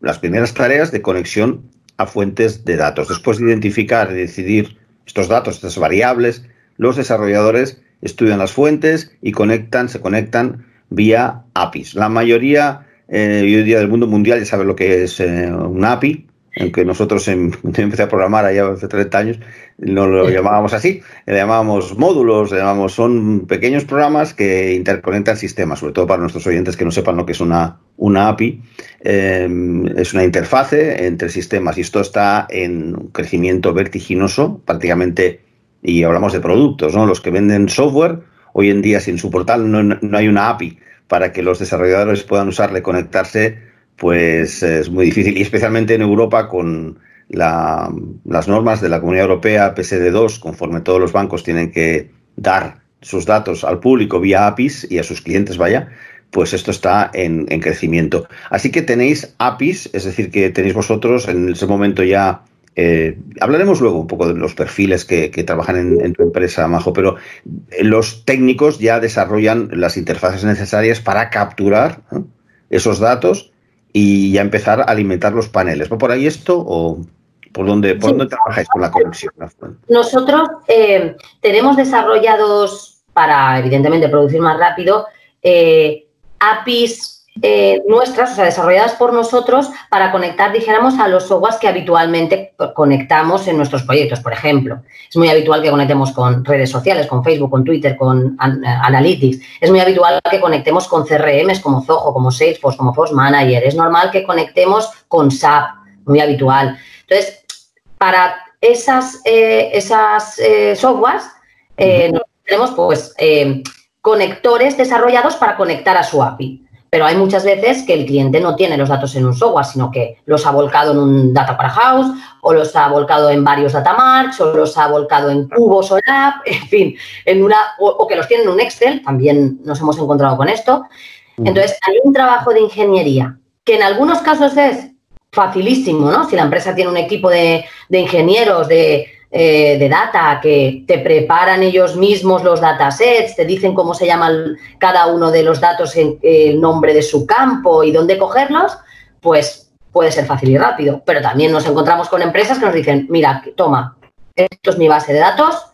las primeras tareas de conexión a fuentes de datos. Después de identificar y decidir estos datos, estas variables, los desarrolladores estudian las fuentes y conectan, se conectan vía APIs. La mayoría eh, hoy día del mundo mundial ya sabe lo que es eh, un API, aunque nosotros en, empecé a programar allá hace 30 años, no lo llamábamos así, le llamábamos módulos, le son pequeños programas que interconectan sistemas, sobre todo para nuestros oyentes que no sepan lo que es una, una API. Em, es una interfase entre sistemas y esto está en crecimiento vertiginoso, prácticamente, y hablamos de productos, ¿no? Los que venden software, hoy en día sin su portal no, no hay una API para que los desarrolladores puedan usarle, conectarse pues es muy difícil, y especialmente en Europa con las normas de la Comunidad Europea PSD2, conforme todos los bancos tienen que dar sus datos al público vía APIs y a sus clientes, vaya, pues esto está en, crecimiento. Así que tenéis APIs, es decir, que tenéis vosotros en ese momento ya eh, hablaremos luego un poco de los perfiles que, trabajan en, tu empresa, Majo, pero los técnicos ya desarrollan las interfaces necesarias para capturar esos datos y ya empezar a alimentar los paneles. ¿Va por ahí esto o por dónde, por dónde trabajáis con la conexión? Nosotros eh, tenemos desarrollados, para evidentemente producir más rápido, eh, APIs eh, nuestras, o sea, desarrolladas por nosotros para conectar, dijéramos, a los softwares que habitualmente conectamos en nuestros proyectos. Por ejemplo, es muy habitual que conectemos con redes sociales, con Facebook, con Twitter, con eh, Analytics. Es muy habitual que conectemos con CRMs como Zoho, como Salesforce, como Post Manager. Es normal que conectemos con SAP, muy habitual. Entonces, para esas, eh, esas softwares, tenemos pues conectores desarrollados para conectar a su API pero hay muchas veces que el cliente no tiene los datos en un software, sino que los ha volcado en un data house o los ha volcado en varios data marks o los ha volcado en cubos o lab, en fin, en una, o, que los tiene en un Excel, también nos hemos encontrado con esto. Entonces, hay un trabajo de ingeniería que en algunos casos es facilísimo, ¿no? Si la empresa tiene un equipo de ingenieros, de, eh, de data, que te preparan ellos mismos los datasets, te dicen cómo se llama cada uno de los datos, en, el nombre de su campo y dónde cogerlos, pues puede ser fácil y rápido. Pero también nos encontramos con empresas que nos dicen, mira, toma, esto es mi base de datos,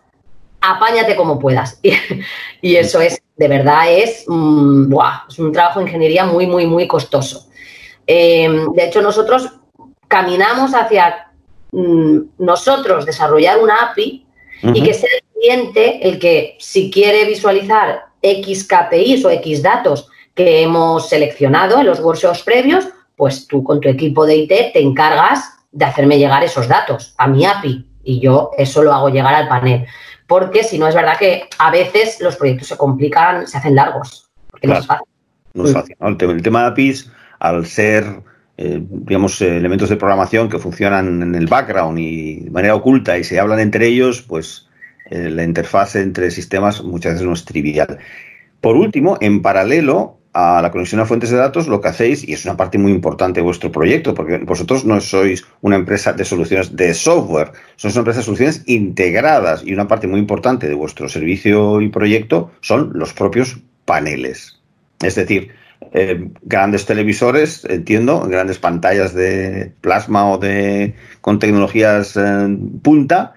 apáñate como puedas. Y, eso es, de verdad, es, mm, es un trabajo de ingeniería muy, muy, muy costoso. Eh, de hecho, nosotros caminamos hacia mm, nosotros desarrollar una API y que sea el cliente el que si quiere visualizar X KPIs o X datos que hemos seleccionado en los workshops previos, pues tú con tu equipo de IT te encargas de hacerme llegar esos datos a mi API y yo eso lo hago llegar al panel. Porque si no es verdad que a veces los proyectos se complican, se hacen largos. no es fácil. No es fácil. El tema de APIs, al ser eh, digamos, elementos de programación que funcionan en el background y de manera oculta y se hablan entre ellos, pues eh, la interfase entre sistemas muchas veces no es trivial. Por último, en paralelo a la conexión a fuentes de datos, lo que hacéis, y es una parte muy importante de vuestro proyecto, porque vosotros no sois una empresa de soluciones de software, sois una empresa de soluciones integradas y una parte muy importante de vuestro servicio y proyecto son los propios paneles. Es decir, eh, grandes televisores, entiendo, grandes pantallas de plasma o de con tecnologías eh, punta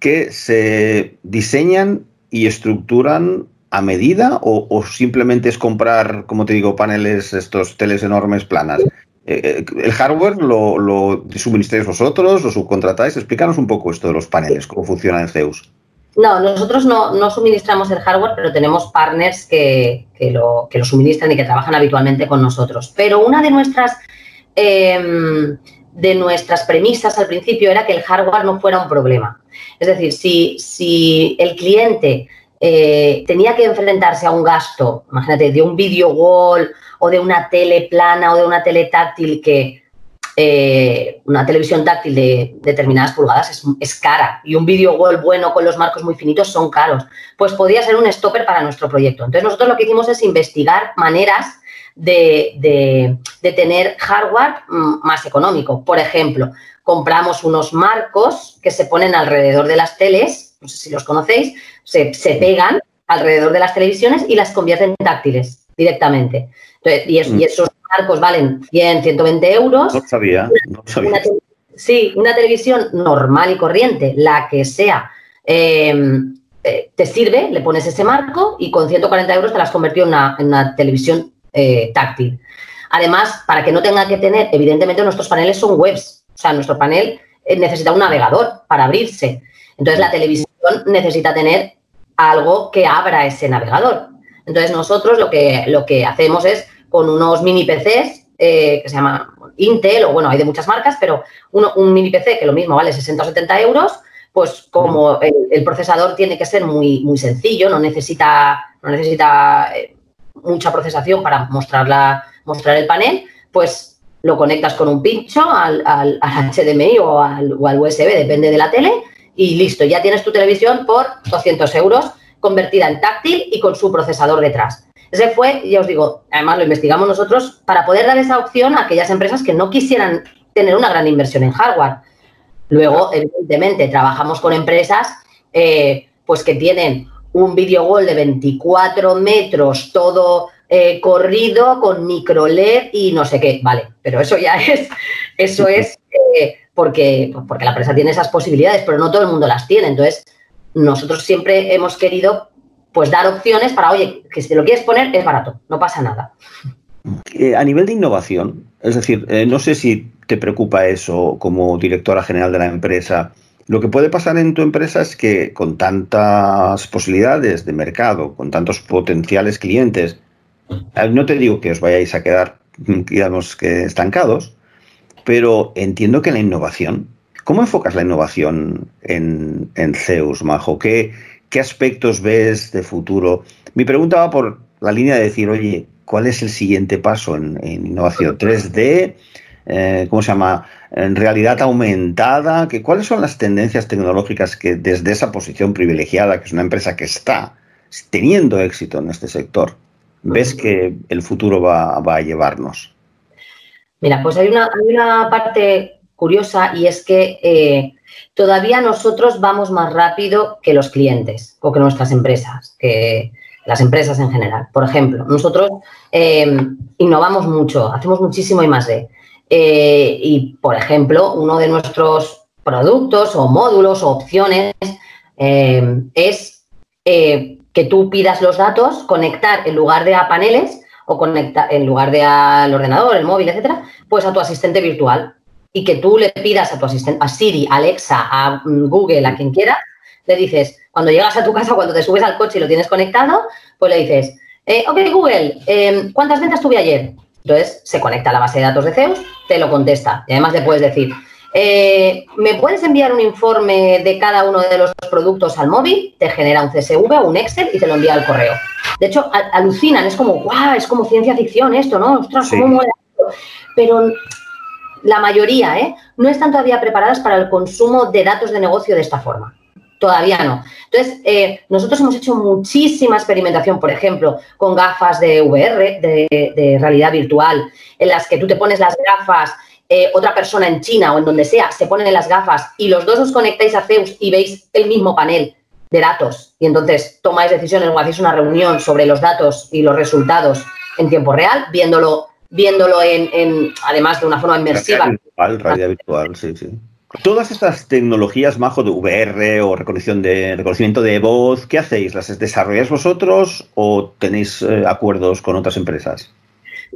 que se diseñan y estructuran a medida o, simplemente es comprar, como te digo, paneles, estos teles enormes planas. Eh, ¿El hardware lo, lo suministráis vosotros, lo subcontratáis? Explícanos un poco esto de los paneles, cómo funciona en Zeus. No, nosotros no, suministramos el hardware, pero tenemos partners que, lo, que, lo, suministran y que trabajan habitualmente con nosotros. Pero una de nuestras, em, de nuestras premisas al principio era que el hardware no fuera un problema. Es decir, si, si el cliente eh, tenía que enfrentarse a un gasto, imagínate, de un video wall o de una tele plana o de una tele táctil que eh, una televisión táctil de determinadas pulgadas es, cara y un video wall bueno con los marcos muy finitos son caros. Pues podría ser un stopper para nuestro proyecto. Entonces nosotros lo que hicimos es investigar maneras de, tener hardware mm, más económico. Por ejemplo, compramos unos marcos que se ponen alrededor de las teles, no sé si los conocéis, se, pegan alrededor de las televisiones y las convierten en táctiles directamente. y, mm. esos marcos valen 100, 120 euros. No sabía, no sabía. sí, una televisión normal y corriente, la que sea, em, eh, te sirve, le pones ese marco y con 140 euros te las convirtió en una, televisión eh, táctil. Además, para que no tenga que tener, evidentemente nuestros paneles son webs, o sea, nuestro panel eh, necesita un navegador para abrirse. Entonces, la televisión necesita tener algo que abra ese navegador. Entonces, nosotros lo que, lo que hacemos es con unos mini PCs eh, que se llama Intel, o bueno, hay de muchas marcas, pero un mini PC que lo mismo vale 60 o 70 euros, pues como el, procesador tiene que ser muy, muy sencillo, no necesita, no necesita eh, mucha procesación para mostrar, mostrar el panel, pues lo conectas con un pincho al, HDMI o al, o al USB, depende de la tele, y listo, ya tienes tu televisión por 200 euros convertida en táctil y con su procesador detrás. Ese fue, ya os digo, además lo investigamos nosotros para poder dar esa opción a aquellas empresas que no quisieran tener una gran inversión en hardware. Luego, evidentemente, trabajamos con empresas eh, pues que tienen un video wall de 24 metros, todo eh, corrido con micro LED y no sé qué, vale, pero eso ya es, eso es eh, porque, porque la empresa tiene esas posibilidades, pero no todo el mundo las tiene. Entonces, nosotros siempre hemos querido pues dar opciones para, oye, que si te lo quieres poner es barato, no pasa nada. Eh, a nivel de innovación, es decir, eh, no sé si te preocupa eso como directora general de la empresa. Lo que puede pasar en tu empresa es que con tantas posibilidades de mercado, con tantos potenciales clientes, eh, no te digo que os vayáis a quedar, digamos, que estancados, pero entiendo que la innovación, ¿cómo enfocas la innovación en, en Zeus, Majo? ¿Qué, ¿Qué aspectos ves de futuro? Mi pregunta va por la línea de decir, oye, ¿cuál es el siguiente paso en, innovación? ¿3D? Eh, ¿Cómo se llama? En realidad aumentada. ¿Qué, ¿Cuáles son las tendencias tecnológicas que desde esa posición privilegiada, que es una empresa que está teniendo éxito en este sector, ves que el futuro va, a llevarnos? Mira, pues hay una, una parte curiosa y es que eh, todavía nosotros vamos más rápido que los clientes o que nuestras empresas, que las empresas en general. Por ejemplo, nosotros eh, innovamos mucho, hacemos muchísimo y más de. Eh, y, por ejemplo, uno de nuestros productos o módulos o opciones es que tú pidas los datos, conectar en lugar de a paneles o conectar en lugar de al ordenador, el móvil, etcétera, pues a tu asistente virtual. Y que tú le pidas a tu asistente, a Siri, Alexa, a mm, Google, a quien quiera, le dices, cuando llegas a tu casa, cuando te subes al coche y lo tienes conectado, pues le dices, eh, ok Google, em, ¿cuántas ventas tuve ayer? Entonces se conecta a la base de datos de Zeus, te lo contesta y además le puedes decir, eh, ¿me puedes enviar un informe de cada uno de los productos al móvil? Te genera un CSV o un Excel y te lo envía al correo. De hecho, alucinan, es como, guau, es como ciencia ficción esto, ¿no? Ostras, cómo mola. Pero la mayoría, ¿eh? No están todavía preparadas para el consumo de datos de negocio de esta forma. Todavía no. Entonces, eh, nosotros hemos hecho muchísima experimentación, por ejemplo, con gafas de VR, de, realidad virtual, en las que tú te pones las gafas, eh, otra persona en China o en donde sea se ponen las gafas y los dos os conectáis a Zeus y veis el mismo panel de datos y entonces tomáis decisiones o hacéis una reunión sobre los datos y los resultados en tiempo real, viéndolo, viéndolo en, además de una forma inmersiva. Realidad virtual, realidad virtual, sí, sí. Todas estas tecnologías, Majo, de VR o de, reconocimiento de voz, ¿qué hacéis? ¿Las desarrolláis vosotros o tenéis eh, acuerdos con otras empresas?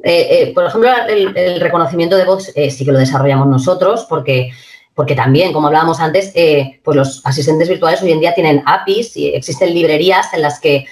Eh, eh, por ejemplo, el, reconocimiento de voz sí que lo desarrollamos nosotros porque, porque también, como hablábamos antes, pues los asistentes virtuales hoy en día tienen APIs y existen librerías en las que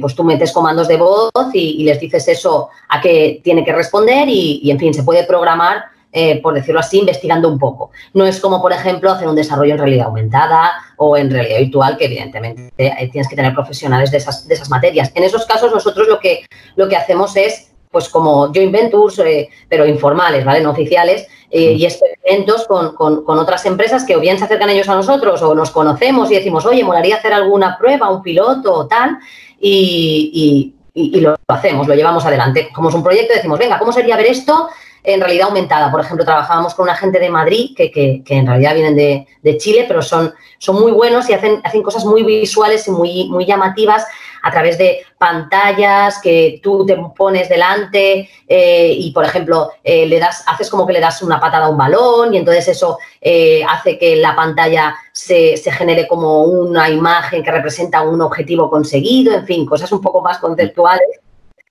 pues tú metes comandos de voz y, les dices eso a qué tiene que responder y, y, en fin, se puede programar eh, por decirlo así, investigando un poco. No es como, por ejemplo, hacer un desarrollo en realidad aumentada o en realidad virtual, que evidentemente eh, tienes que tener profesionales de esas, de esas materias. En esos casos, nosotros lo que, lo que hacemos es, pues como joint ventures, eh, pero informales, ¿vale? No oficiales, y experimentos con, con, otras empresas que o bien se acercan ellos a nosotros o nos conocemos y decimos, oye, molaría hacer alguna prueba, un piloto o tal, y, y, lo hacemos, lo llevamos adelante. Como es un proyecto, decimos, venga, ¿cómo sería ver esto en realidad aumentada. Por ejemplo, trabajábamos con una gente de Madrid, que, que, en realidad vienen de, de, Chile, pero son, son muy buenos y hacen, hacen cosas muy visuales y muy, muy llamativas a través de pantallas que tú te pones delante eh, y, por ejemplo, eh, le das, haces como que le das una patada a un balón y entonces eso eh, hace que la pantalla se, se, genere como una imagen que representa un objetivo conseguido, en fin, cosas un poco más conceptuales.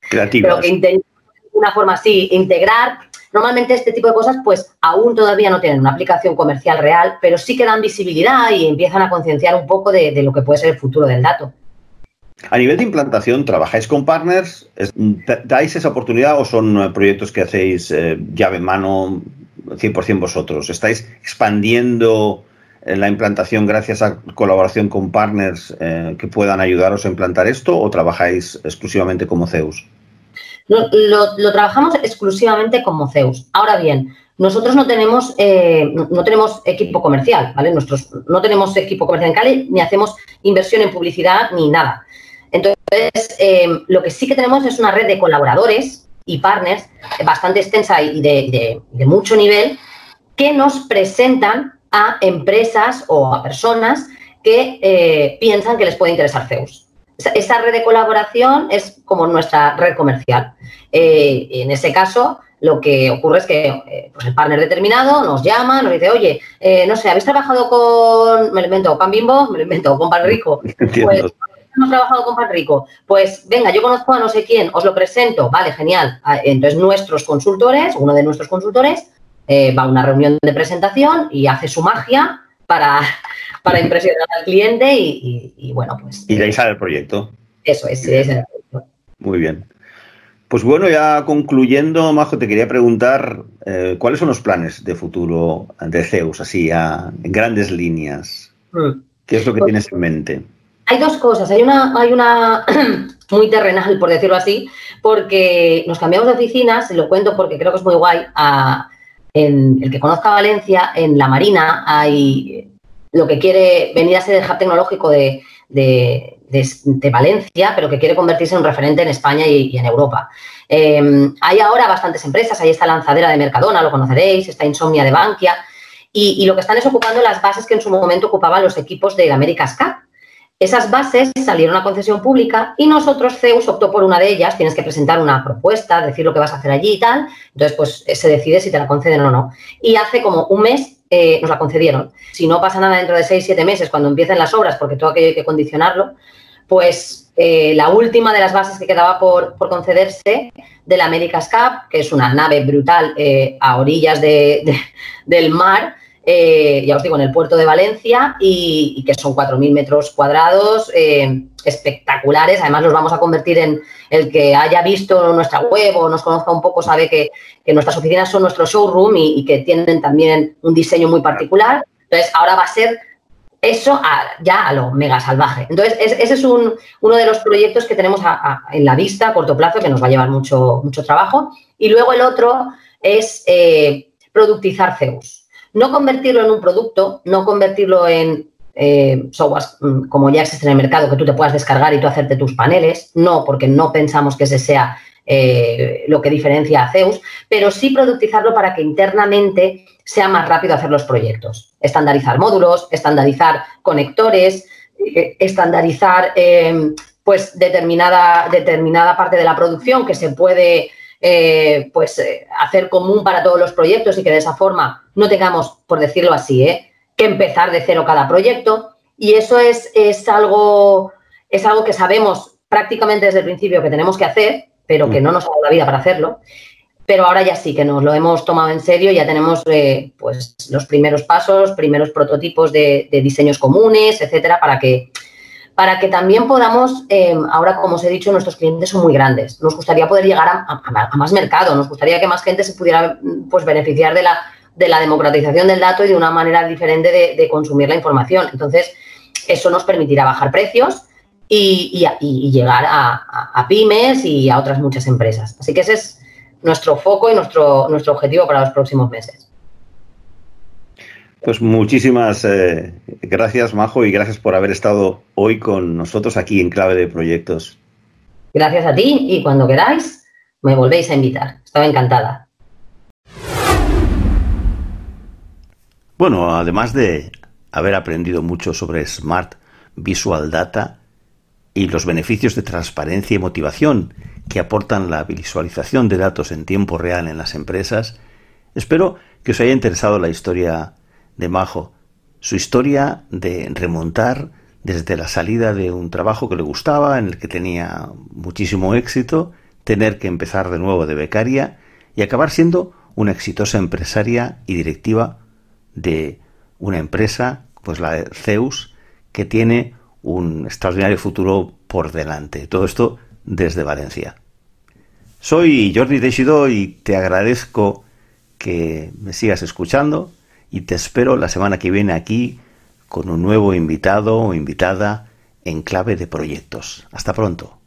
Creativas. Pero que intentan de una forma así integrar Normalmente este tipo de cosas pues aún todavía no tienen una aplicación comercial real, pero sí que dan visibilidad y empiezan a concienciar un poco de, lo que puede ser el futuro del dato. A nivel de implantación, ¿trabajáis con partners? ¿Dais esa oportunidad o son eh, proyectos que hacéis eh, llave en mano 100% vosotros? ¿Estáis expandiendo eh, la implantación gracias a colaboración con partners que puedan ayudaros a implantar esto o trabajáis exclusivamente como Zeus? Lo, trabajamos exclusivamente como Zeus. Ahora bien, nosotros no tenemos, eh, no, tenemos equipo comercial, ¿vale? Nosotros no tenemos equipo comercial en Cali, ni hacemos inversión en publicidad, ni nada. Entonces, eh, lo que sí que tenemos es una red de colaboradores y partners bastante extensa y de, mucho nivel que nos presentan a empresas o a personas que eh, piensan que les puede interesar Zeus esa red de colaboración es como nuestra red comercial. Eh, en ese caso, lo que ocurre es que eh, pues el partner determinado nos llama, nos dice, oye, eh, no sé, ¿habéis trabajado con, me lo invento, Pan Bimbo? Me lo invento, con Pan Rico. Pues, hemos trabajado con Pan Rico. Pues venga, yo conozco a no sé quién, os lo presento, vale, genial. Ah, entonces nuestros consultores, uno de nuestros consultores, va a una reunión de presentación y hace su magia para, para impresionar al cliente y, bueno, pues... Y de ahí sale el proyecto. Eso es, sí, es el proyecto. Muy bien. Pues bueno, ya concluyendo, Majo, te quería preguntar eh, cuáles son los planes de futuro de Zeus, así en grandes líneas. Mm. ¿Qué es lo que pues tienes en mente? Hay dos cosas. Hay una, hay una muy terrenal, por decirlo así, porque nos cambiamos de oficinas, lo cuento porque creo que es muy guay. en el que conozca Valencia, en la Marina, hay lo que quiere venir a ser el hub tecnológico de, Valencia, pero que quiere convertirse en un referente en España y, en Europa. Em, hay ahora bastantes empresas, ahí está Lanzadera de Mercadona, lo conoceréis, está Insomnia de Bankia, y, lo que están es ocupando las bases que en su momento ocupaban los equipos de America's Cup. Esas bases salieron a concesión pública y nosotros, Zeus, optó por una de ellas. Tienes que presentar una propuesta, decir lo que vas a hacer allí y tal. Entonces, pues se decide si te la conceden o no. Y hace como un mes eh, nos la concedieron. Si no pasa nada dentro de seis, siete meses, cuando empiecen las obras, porque todo aquello hay que condicionarlo, pues eh, la última de las bases que quedaba por, concederse de la America's Cup, que es una nave brutal eh, a orillas del mar, eh, ya os digo, en el puerto de Valencia y, que son 4.000 metros cuadrados espectaculares. Además, los vamos a convertir en el que haya visto nuestra web o nos conozca un poco, sabe que, nuestras oficinas son nuestro showroom y, que tienen también un diseño muy particular. Entonces, ahora va a ser eso ya a lo mega salvaje. Entonces, ese es un, uno de los proyectos que tenemos en la vista a corto plazo, que nos va a llevar mucho, mucho trabajo. Y luego el otro es eh, productizar Zeus. No convertirlo en un producto, no convertirlo en eh, software mm, como ya existe en el mercado, que tú te puedas descargar y tú hacerte tus paneles. No, porque no pensamos que ese sea eh, lo que diferencia a Zeus, pero sí productizarlo para que internamente sea más rápido hacer los proyectos. Estandarizar módulos, estandarizar conectores, eh, estandarizar eh, pues determinada, determinada parte de la producción que se puede pues, hacer común para todos los proyectos y que de esa forma no tengamos, por decirlo así, que empezar de cero cada proyecto. Y eso es, es, algo, es algo que sabemos prácticamente desde el principio que tenemos que hacer pero que mm. no nos ha dado la vida para hacerlo. Pero ahora ya sí que nos lo hemos tomado en serio, ya tenemos eh, pues los primeros pasos, primeros prototipos de, diseños comunes, etcétera, para que, para que también podamos, eh, ahora como os he dicho, nuestros clientes son muy grandes. Nos gustaría poder llegar a, más mercado, nos gustaría que más gente se pudiera pues, beneficiar de la, de la democratización del dato y de una manera diferente de consumir la información. Entonces, eso nos permitirá bajar precios y, llegar a, pymes y a otras muchas empresas. Así que ese es nuestro foco y nuestro, nuestro objetivo para los próximos meses. Pues muchísimas eh, gracias, Majo, y gracias por haber estado hoy con nosotros aquí en Clave de Proyectos. Gracias a ti y cuando queráis me volvéis a invitar. Estaba encantada. Bueno, además de haber aprendido mucho sobre Smart Visual Data, y los beneficios de transparencia y motivación que aportan la visualización de datos en tiempo real en las empresas, espero que os haya interesado la historia de Majo, su historia de remontar desde la salida de un trabajo que le gustaba, en el que tenía muchísimo éxito, tener que empezar de nuevo de becaria y acabar siendo una exitosa empresaria y directiva de una empresa, pues la de Zeus, que tiene un extraordinario futuro por delante. Todo esto desde Valencia. Soy Jordi Teixidó y te agradezco que me sigas escuchando y te espero la semana que viene aquí con un nuevo invitado o invitada en clave de proyectos. Hasta pronto.